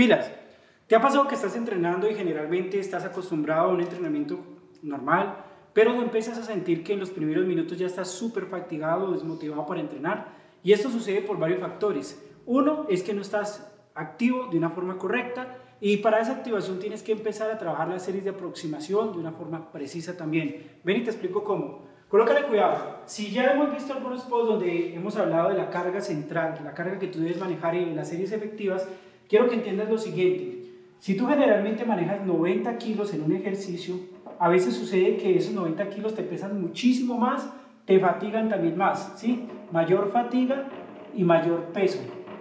Pilas, ¿te ha pasado que estás entrenando y generalmente estás acostumbrado a un entrenamiento normal, pero empiezas a sentir que en los primeros minutos ya estás súper fatigado, desmotivado para entrenar? Y esto sucede por varios factores. Uno es que no estás activo de una forma correcta y para esa activación tienes que empezar a trabajar las series de aproximación de una forma precisa también. Ven y te explico cómo. Colócale cuidado. Si ya hemos visto algunos posts donde hemos hablado de la carga central, la carga que tú debes manejar en las series efectivas, quiero que entiendas lo siguiente. Si tú generalmente manejas 90 kilos en un ejercicio, a veces sucede que esos 90 kilos te pesan muchísimo más, te fatigan también más, ¿sí? Mayor fatiga y mayor peso.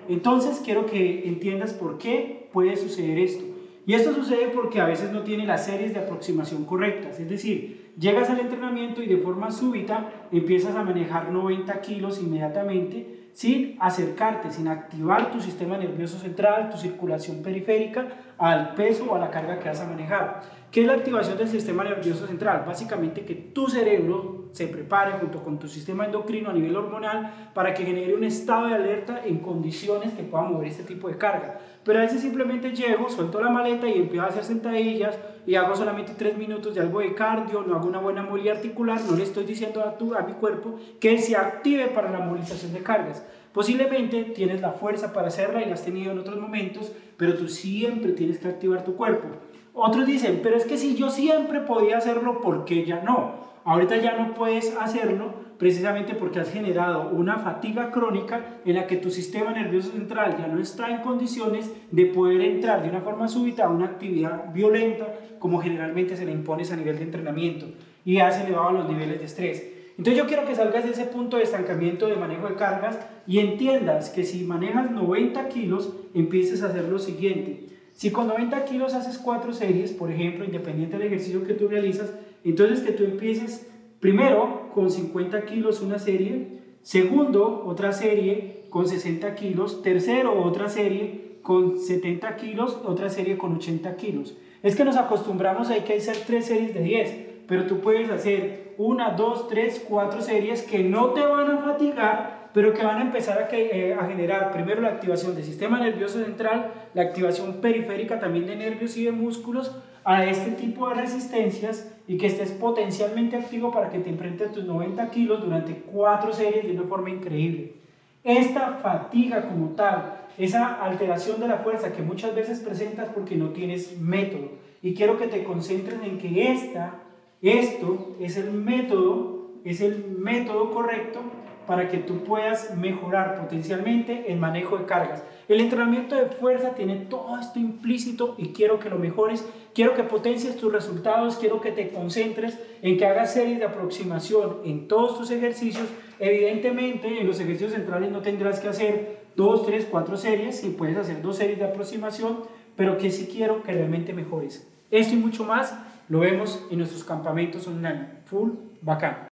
Entonces quiero que entiendas por qué puede suceder esto. Y esto sucede porque a veces no tiene las series de aproximación correctas. Es decir, llegas al entrenamiento y de forma súbita empiezas a manejar 90 kilos inmediatamente sin acercarte, sin activar tu sistema nervioso central, tu circulación periférica al peso o a la carga que vas a manejar. ¿Qué es la activación del sistema nervioso central? Básicamente que tu cerebro se prepare junto con tu sistema endocrino a nivel hormonal para que genere un estado de alerta en condiciones que puedan mover este tipo de carga. Pero a veces simplemente llego, suelto la maleta y empiezo a hacer sentadillas y hago solamente 3 minutos de algo de cardio, no hago una buena movilidad articular, no le estoy diciendo a, tu, a mi cuerpo que se active para la movilización de cargas. Posiblemente tienes la fuerza para hacerla y la has tenido en otros momentos, pero tú siempre tienes que activar tu cuerpo. Otros dicen, pero es que si yo siempre podía hacerlo, ¿por qué ya no? Ahorita ya no puedes hacerlo precisamente porque has generado una fatiga crónica en la que tu sistema nervioso central ya no está en condiciones de poder entrar de una forma súbita a una actividad violenta como generalmente se le impone a nivel de entrenamiento y has elevado los niveles de estrés. Entonces yo quiero que salgas de ese punto de estancamiento de manejo de cargas y entiendas que si manejas 90 kilos, empieces a hacer lo siguiente. Si con 90 kilos haces cuatro series, por ejemplo, independiente del ejercicio que tú realizas, entonces que tú empieces primero con 50 kilos una serie, segundo otra serie con 60 kilos, tercero otra serie con 70 kilos, otra serie con 80 kilos. Es que nos acostumbramos a que hacer tres series de 10, pero tú puedes hacer una, dos, tres, cuatro series que no te van a fatigar pero que van a empezar a, eh, a, generar primero la activación del sistema nervioso central, la activación periférica también de nervios y de músculos a este tipo de resistencias y que estés potencialmente activo para que te enfrentes tus 90 kilos durante cuatro series de una forma increíble. Esta fatiga como tal, esa alteración de la fuerza que muchas veces presentas porque no tienes método. Y quiero que te concentres en que esta, esto es el método, es el método correcto para que tú puedas mejorar potencialmente el manejo de cargas. El entrenamiento de fuerza tiene todo esto implícito y quiero que lo mejores, quiero que potencies tus resultados, quiero que te concentres en que hagas series de aproximación en todos tus ejercicios. Evidentemente en los ejercicios centrales no tendrás que hacer dos, tres, cuatro series, y puedes hacer dos series de aproximación, pero que sí quiero que realmente mejores. Esto y mucho más lo vemos en nuestros campamentos online. Full bacán.